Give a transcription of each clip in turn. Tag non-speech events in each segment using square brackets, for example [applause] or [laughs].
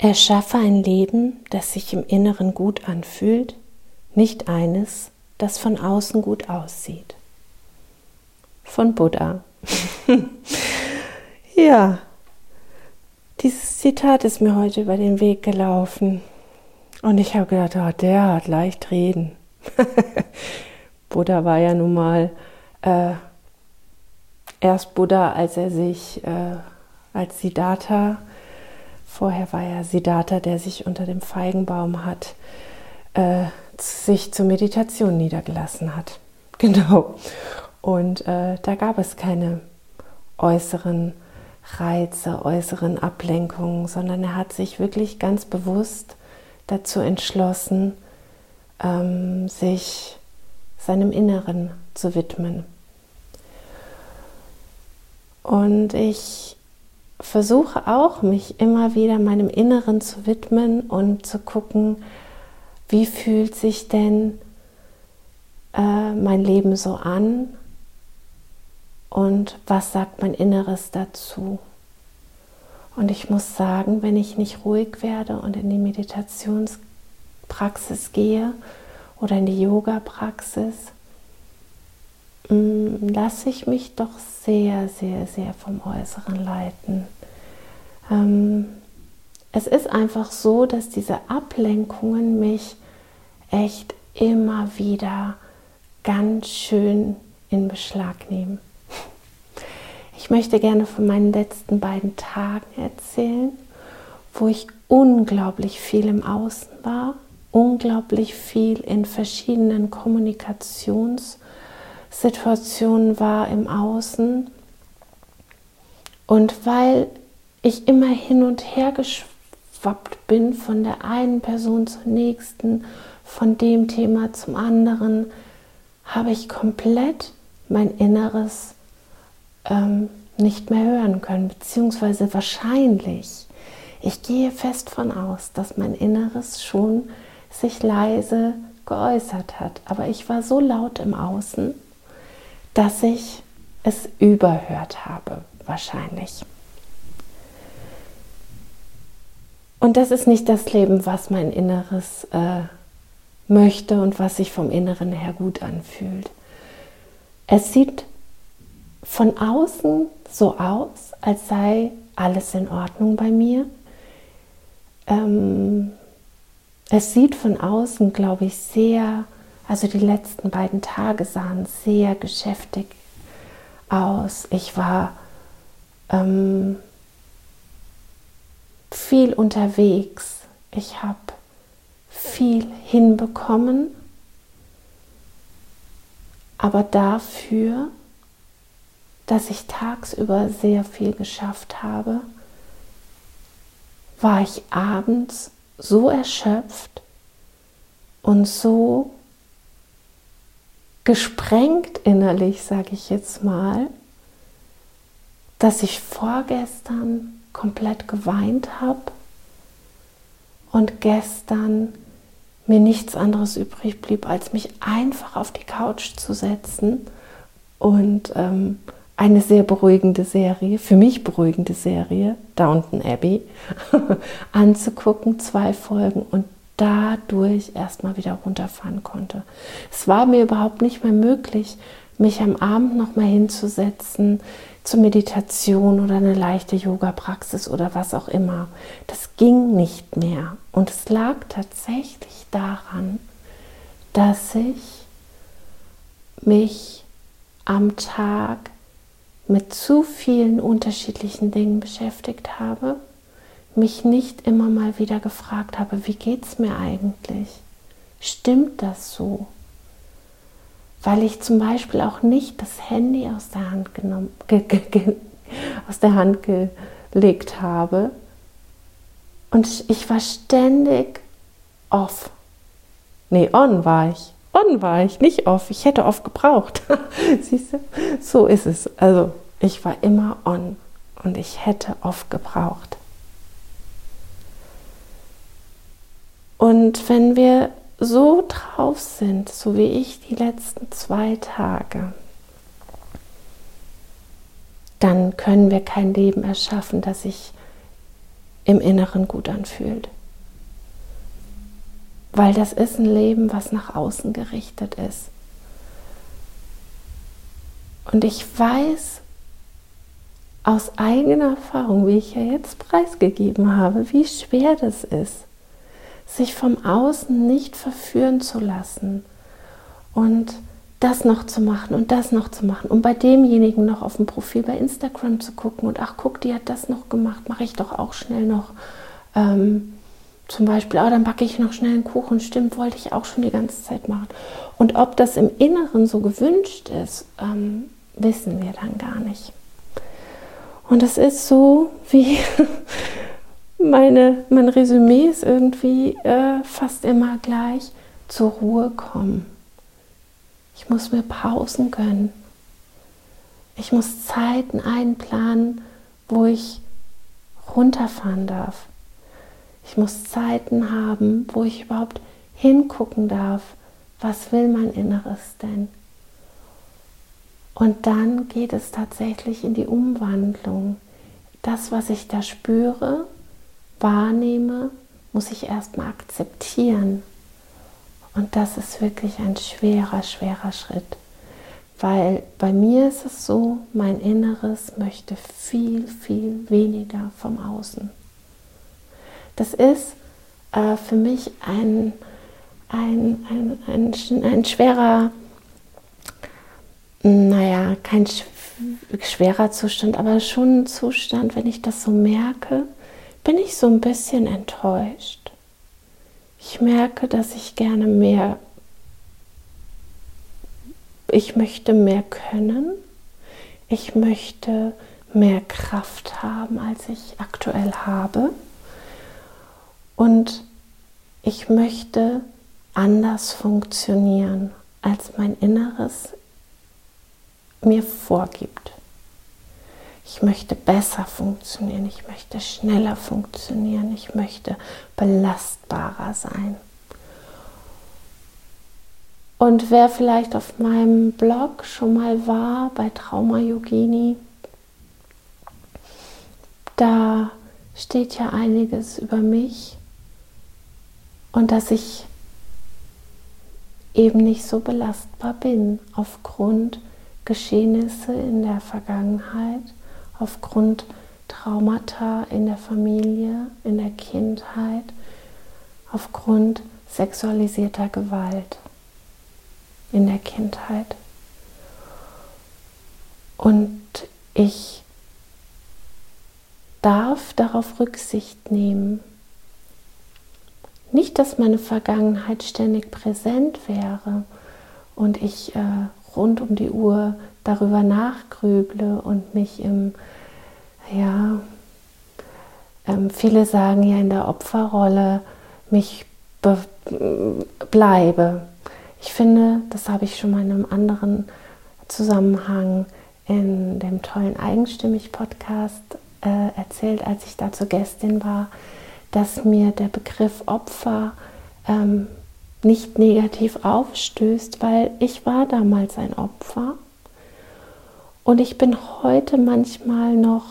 Erschaffe ein Leben, das sich im Inneren gut anfühlt, nicht eines, das von außen gut aussieht. Von Buddha. [laughs] ja, dieses Zitat ist mir heute über den Weg gelaufen. Und ich habe gedacht, oh, der hat leicht reden. [laughs] Buddha war ja nun mal äh, erst Buddha, als er sich äh, als Siddhartha Vorher war ja Siddhartha, der sich unter dem Feigenbaum hat, äh, sich zur Meditation niedergelassen hat. [laughs] Genau. Und äh, da gab es keine äußeren Reize, äußeren Ablenkungen, sondern er hat sich wirklich ganz bewusst dazu entschlossen, ähm, sich seinem Inneren zu widmen. Und ich versuche auch, mich immer wieder meinem Inneren zu widmen und zu gucken, wie fühlt sich denn äh, mein Leben so an und was sagt mein Inneres dazu. Und ich muss sagen, wenn ich nicht ruhig werde und in die Meditationspraxis gehe oder in die Yoga-Praxis, mm, lasse ich mich doch sehr, sehr, sehr vom Äußeren leiten. Ähm, es ist einfach so, dass diese Ablenkungen mich echt immer wieder ganz schön in Beschlag nehmen. Ich möchte gerne von meinen letzten beiden Tagen erzählen, wo ich unglaublich viel im Außen war, unglaublich viel in verschiedenen Kommunikationssituationen war im Außen. Und weil ich immer hin und her geschwappt bin von der einen Person zur nächsten, von dem Thema zum anderen, habe ich komplett mein Inneres ähm, nicht mehr hören können, beziehungsweise wahrscheinlich. Ich gehe fest von aus, dass mein Inneres schon sich leise geäußert hat, aber ich war so laut im Außen, dass ich es überhört habe, wahrscheinlich. Und das ist nicht das Leben, was mein Inneres äh, möchte und was sich vom Inneren her gut anfühlt. Es sieht von außen so aus, als sei alles in Ordnung bei mir. Ähm, es sieht von außen, glaube ich, sehr, also die letzten beiden Tage sahen sehr geschäftig aus. Ich war ähm, viel unterwegs. Ich habe viel hinbekommen, aber dafür, dass ich tagsüber sehr viel geschafft habe, war ich abends so erschöpft und so gesprengt innerlich, sage ich jetzt mal, dass ich vorgestern komplett geweint habe und gestern mir nichts anderes übrig blieb, als mich einfach auf die Couch zu setzen und ähm, eine sehr beruhigende Serie, für mich beruhigende Serie, Downton Abbey, [laughs] anzugucken, zwei Folgen und dadurch erstmal wieder runterfahren konnte. Es war mir überhaupt nicht mehr möglich, mich am Abend nochmal hinzusetzen, zur Meditation oder eine leichte Yoga-Praxis oder was auch immer. Das ging nicht mehr. Und es lag tatsächlich daran, dass ich mich am Tag mit zu vielen unterschiedlichen Dingen beschäftigt habe, mich nicht immer mal wieder gefragt habe, wie geht es mir eigentlich? Stimmt das so? Weil ich zum Beispiel auch nicht das Handy aus der Hand genommen, ge, ge, ge, aus der Hand gelegt habe. Und ich, ich war ständig off. Nee, on war ich. On war ich, nicht off. Ich hätte off gebraucht. [laughs] Siehst du? So ist es. Also, ich war immer on und ich hätte off gebraucht. Und wenn wir so drauf sind, so wie ich die letzten zwei Tage, dann können wir kein Leben erschaffen, das sich im Inneren gut anfühlt. Weil das ist ein Leben, was nach außen gerichtet ist. Und ich weiß aus eigener Erfahrung, wie ich ja jetzt preisgegeben habe, wie schwer das ist, sich vom Außen nicht verführen zu lassen und das noch zu machen und das noch zu machen und bei demjenigen noch auf dem Profil bei Instagram zu gucken und ach guck, die hat das noch gemacht, mache ich doch auch schnell noch. Ähm, zum Beispiel, oh, dann backe ich noch schnell einen Kuchen, stimmt, wollte ich auch schon die ganze Zeit machen. Und ob das im Inneren so gewünscht ist, ähm, wissen wir dann gar nicht. Und es ist so, wie [laughs] meine, mein Resümee ist irgendwie äh, fast immer gleich zur Ruhe kommen. Ich muss mir Pausen gönnen. Ich muss Zeiten einplanen, wo ich runterfahren darf. Ich muss Zeiten haben, wo ich überhaupt hingucken darf, was will mein Inneres denn? Und dann geht es tatsächlich in die Umwandlung. Das, was ich da spüre, wahrnehme, muss ich erstmal akzeptieren. Und das ist wirklich ein schwerer, schwerer Schritt. Weil bei mir ist es so, mein Inneres möchte viel, viel weniger vom Außen. Das ist äh, für mich ein, ein, ein, ein, ein schwerer, naja, kein schwerer Zustand, aber schon ein Zustand, wenn ich das so merke, bin ich so ein bisschen enttäuscht. Ich merke, dass ich gerne mehr, ich möchte mehr können, ich möchte mehr Kraft haben, als ich aktuell habe. Und ich möchte anders funktionieren, als mein Inneres mir vorgibt. Ich möchte besser funktionieren, ich möchte schneller funktionieren, ich möchte belastbarer sein. Und wer vielleicht auf meinem Blog schon mal war bei Trauma Yogini, da steht ja einiges über mich und dass ich eben nicht so belastbar bin aufgrund Geschehnisse in der Vergangenheit aufgrund Traumata in der Familie, in der Kindheit, aufgrund sexualisierter Gewalt in der Kindheit. Und ich darf darauf Rücksicht nehmen. Nicht, dass meine Vergangenheit ständig präsent wäre und ich äh, rund um die Uhr darüber nachgrüble und mich im, ja, ähm, viele sagen ja in der Opferrolle, mich be bleibe. Ich finde, das habe ich schon mal in einem anderen Zusammenhang in dem tollen Eigenstimmig-Podcast äh, erzählt, als ich da zur Gästin war, dass mir der Begriff Opfer ähm, nicht negativ aufstößt, weil ich war damals ein Opfer. Und ich bin heute manchmal noch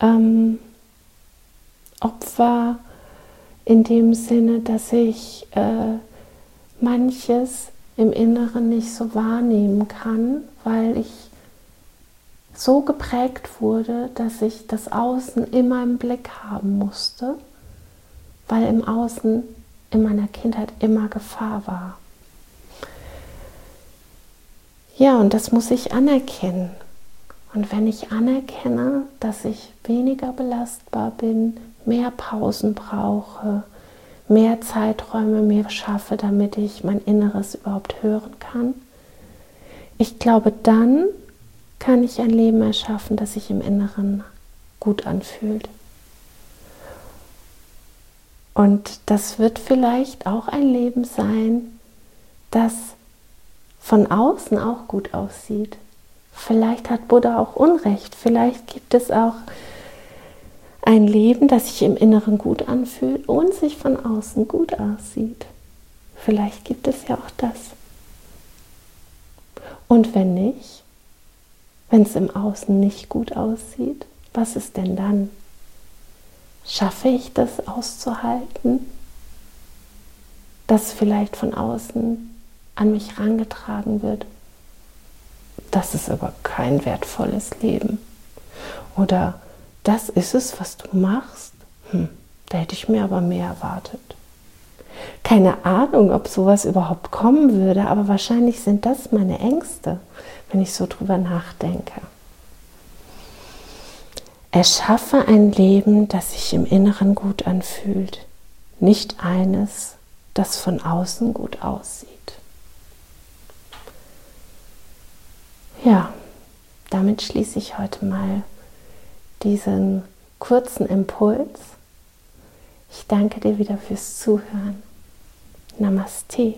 ähm, Opfer in dem Sinne, dass ich äh, manches im Inneren nicht so wahrnehmen kann, weil ich so geprägt wurde, dass ich das Außen immer im Blick haben musste, weil im Außen in meiner Kindheit immer Gefahr war. Ja, und das muss ich anerkennen. Und wenn ich anerkenne, dass ich weniger belastbar bin, mehr Pausen brauche, mehr Zeiträume mir schaffe, damit ich mein Inneres überhaupt hören kann, ich glaube, dann kann ich ein Leben erschaffen, das sich im Inneren gut anfühlt. Und das wird vielleicht auch ein Leben sein, das von außen auch gut aussieht. Vielleicht hat Buddha auch Unrecht. Vielleicht gibt es auch ein Leben, das sich im Inneren gut anfühlt und sich von außen gut aussieht. Vielleicht gibt es ja auch das. Und wenn nicht, wenn es im Außen nicht gut aussieht, was ist denn dann? Schaffe ich das auszuhalten, dass vielleicht von außen an mich herangetragen wird? Das ist aber kein wertvolles Leben. Oder das ist es, was du machst? Hm, da hätte ich mir aber mehr erwartet. Keine Ahnung, ob sowas überhaupt kommen würde, aber wahrscheinlich sind das meine Ängste, wenn ich so drüber nachdenke. Erschaffe ein Leben, das sich im Inneren gut anfühlt, nicht eines, das von außen gut aussieht. Ja, damit schließe ich heute mal diesen kurzen Impuls. Ich danke dir wieder fürs Zuhören. Namaste.